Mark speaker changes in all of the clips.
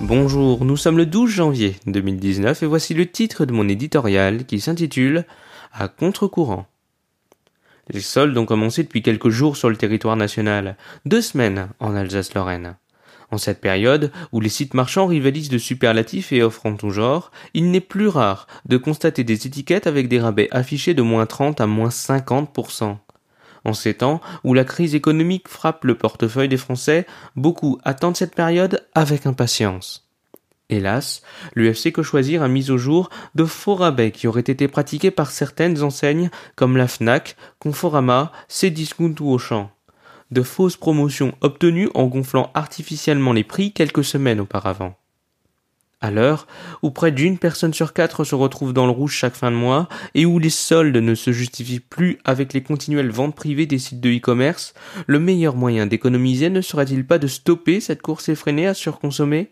Speaker 1: Bonjour, nous sommes le 12 janvier 2019 et voici le titre de mon éditorial qui s'intitule À contre-courant. Les soldes ont commencé depuis quelques jours sur le territoire national, deux semaines en Alsace-Lorraine. En cette période où les sites marchands rivalisent de superlatifs et offrent en tout genre, il n'est plus rare de constater des étiquettes avec des rabais affichés de moins 30 à moins 50%. En ces temps où la crise économique frappe le portefeuille des Français, beaucoup attendent cette période avec impatience. Hélas, l'UFC Que Choisir a mis au jour de faux rabais qui auraient été pratiqués par certaines enseignes comme la FNAC, Conforama, Cdiscount ou Auchan. De fausses promotions obtenues en gonflant artificiellement les prix quelques semaines auparavant. À l'heure où près d'une personne sur quatre se retrouve dans le rouge chaque fin de mois et où les soldes ne se justifient plus avec les continuelles ventes privées des sites de e-commerce, le meilleur moyen d'économiser ne serait-il pas de stopper cette course effrénée à surconsommer?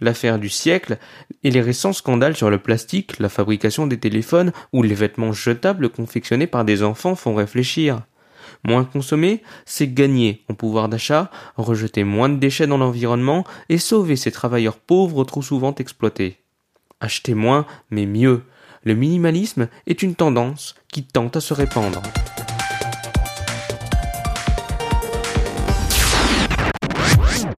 Speaker 1: L'affaire du siècle et les récents scandales sur le plastique, la fabrication des téléphones ou les vêtements jetables confectionnés par des enfants font réfléchir. Moins consommer, c'est gagner en pouvoir d'achat, rejeter moins de déchets dans l'environnement et sauver ces travailleurs pauvres trop souvent exploités. Acheter moins, mais mieux. Le minimalisme est une tendance qui tente à se répandre.